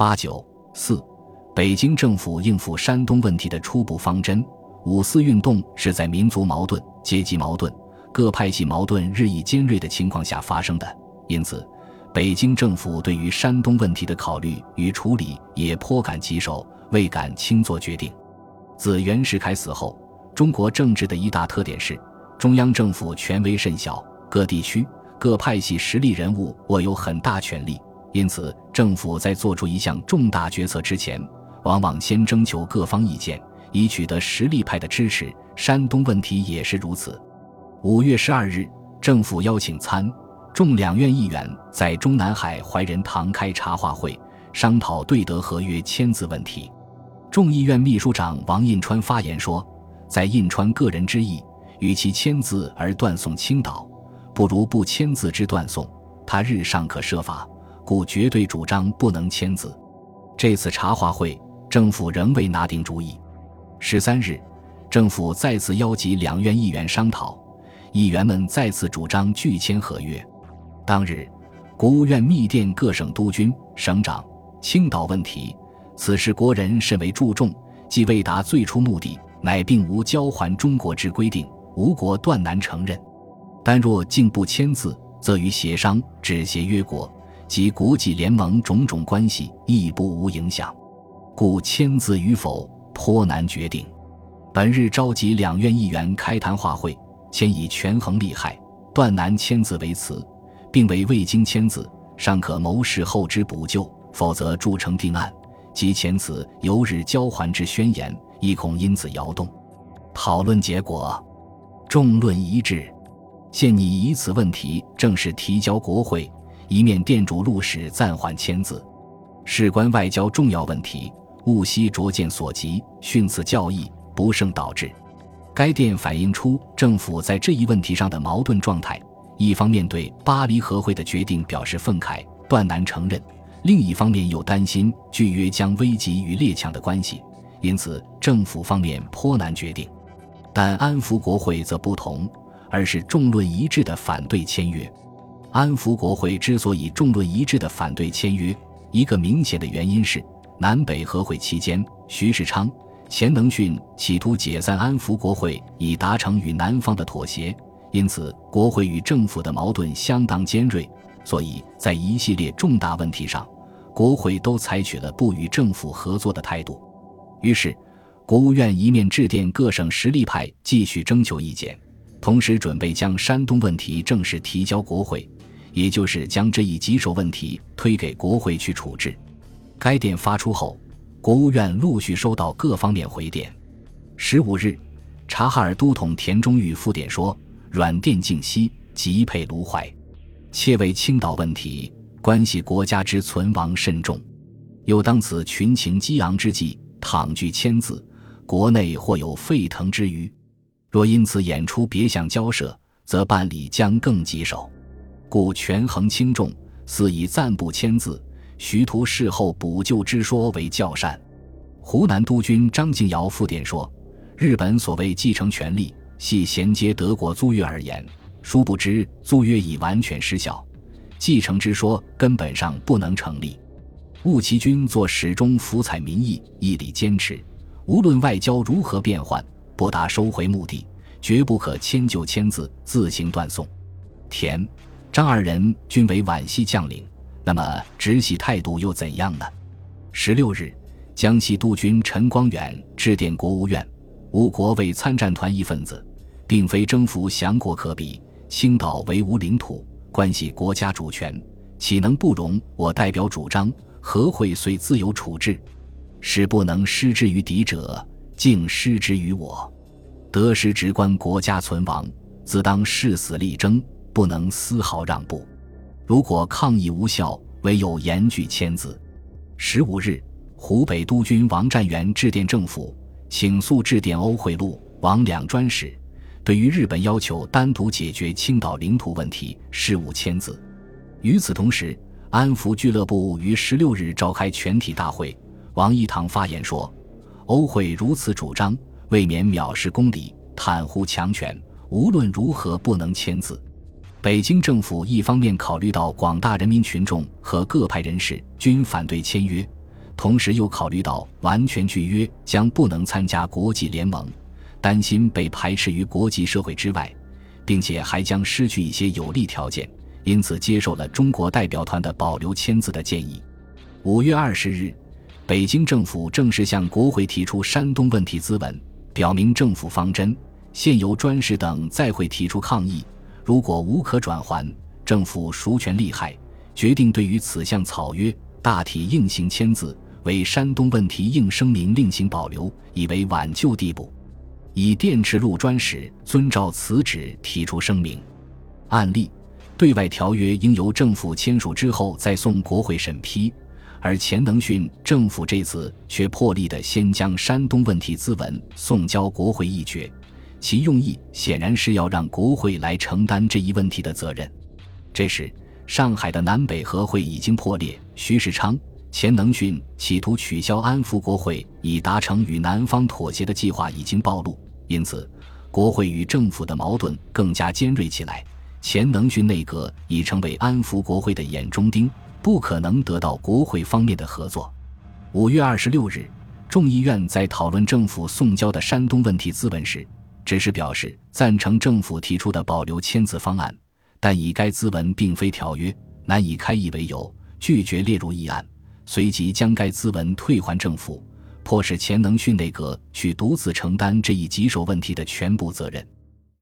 八九四，北京政府应付山东问题的初步方针。五四运动是在民族矛盾、阶级矛盾、各派系矛盾日益尖锐的情况下发生的，因此，北京政府对于山东问题的考虑与处理也颇感棘手，未敢轻作决定。自袁世凯死后，中国政治的一大特点是，中央政府权威甚小，各地区、各派系实力人物握有很大权力，因此，政府在做出一项重大决策之前，往往先征求各方意见。以取得实力派的支持，山东问题也是如此。五月十二日，政府邀请参众两院议员在中南海怀仁堂开茶话会，商讨对德合约签字问题。众议院秘书长王印川发言说：“在印川个人之意，与其签字而断送青岛，不如不签字之断送。他日尚可设法，故绝对主张不能签字。”这次茶话会，政府仍未拿定主意。十三日，政府再次邀集两院议员商讨，议员们再次主张拒签合约。当日，国务院密电各省督军、省长：青岛问题，此事国人甚为注重，既未达最初目的，乃并无交还中国之规定，吴国断难承认。但若竟不签字，则与协商、止协约国及国际联盟种种关系亦不无影响，故签字与否。颇难决定。本日召集两院议员开谈话会，先以权衡利害，断难签字为辞，并为未经签字，尚可谋事后之补救；否则铸成定案，及前此由日交还之宣言，亦恐因此摇动。讨论结果，众论一致，现拟以此问题正式提交国会，一面店主陆使暂缓签字，事关外交重要问题。务惜拙见所及，训此教义，不胜导致。该电反映出政府在这一问题上的矛盾状态：一方面对巴黎和会的决定表示愤慨，断难承认；另一方面又担心拒约将危及与列强的关系，因此政府方面颇难决定。但安福国会则不同，而是众论一致的反对签约。安福国会之所以众论一致的反对签约，一个明显的原因是。南北和会期间，徐世昌、钱能训企图解散安福国会，以达成与南方的妥协。因此，国会与政府的矛盾相当尖锐。所以在一系列重大问题上，国会都采取了不与政府合作的态度。于是，国务院一面致电各省实力派，继续征求意见，同时准备将山东问题正式提交国会，也就是将这一棘手问题推给国会去处置。该电发出后，国务院陆续收到各方面回电。十五日，察哈尔都统田中玉复电说：“软电静息，急配卢怀，切为青岛问题，关系国家之存亡甚重。又当此群情激昂之际，倘拒签字，国内或有沸腾之虞。若因此演出别项交涉，则办理将更棘手。故权衡轻重，似以暂不签字。”徐图事后补救之说为较善。湖南督军张敬尧复电说：“日本所谓继承权利，系衔接德国租约而言，殊不知租约已完全失效，继承之说根本上不能成立。务其军做始终服采民意，毅力坚持，无论外交如何变换，不达收回目的，绝不可迁就签字，自行断送。”田、张二人均为皖系将领。那么直系态度又怎样呢？十六日，江西督军陈光远致电国务院：“吴国为参战团一份子，并非征服降国可比。青岛为无领土，关系国家主权，岂能不容我代表主张？何会遂自由处置？使不能失之于敌者，竟失之于我。得失直关国家存亡，自当誓死力争，不能丝毫让步。”如果抗议无效，唯有严拒签字。十五日，湖北督军王占元致电政府，请速致电欧会路、王两专使，对于日本要求单独解决青岛领土问题，事务签字。与此同时，安福俱乐部于十六日召开全体大会，王一堂发言说：“欧会如此主张，未免藐视公理，袒护强权，无论如何不能签字。”北京政府一方面考虑到广大人民群众和各派人士均反对签约，同时又考虑到完全拒约将不能参加国际联盟，担心被排斥于国际社会之外，并且还将失去一些有利条件，因此接受了中国代表团的保留签字的建议。五月二十日，北京政府正式向国会提出山东问题咨文，表明政府方针。现由专使等再会提出抗议，如果无可转还，政府孰权利害？决定对于此项草约大体应行签字，为山东问题应声明另行保留，以为挽救地步。以电赤路专使遵照此旨提出声明。案例：对外条约应由政府签署之后再送国会审批，而钱能训政府这次却破例的先将山东问题咨文送交国会议决。其用意显然是要让国会来承担这一问题的责任。这时，上海的南北和会已经破裂，徐世昌、钱能训企图取消安抚国会以达成与南方妥协的计划已经暴露，因此，国会与政府的矛盾更加尖锐起来。钱能训内阁已成为安抚国会的眼中钉，不可能得到国会方面的合作。五月二十六日，众议院在讨论政府送交的山东问题咨文时。只是表示赞成政府提出的保留签字方案，但以该资文并非条约，难以开议为由，拒绝列入议案。随即将该资文退还政府，迫使钱能训内阁去独自承担这一棘手问题的全部责任。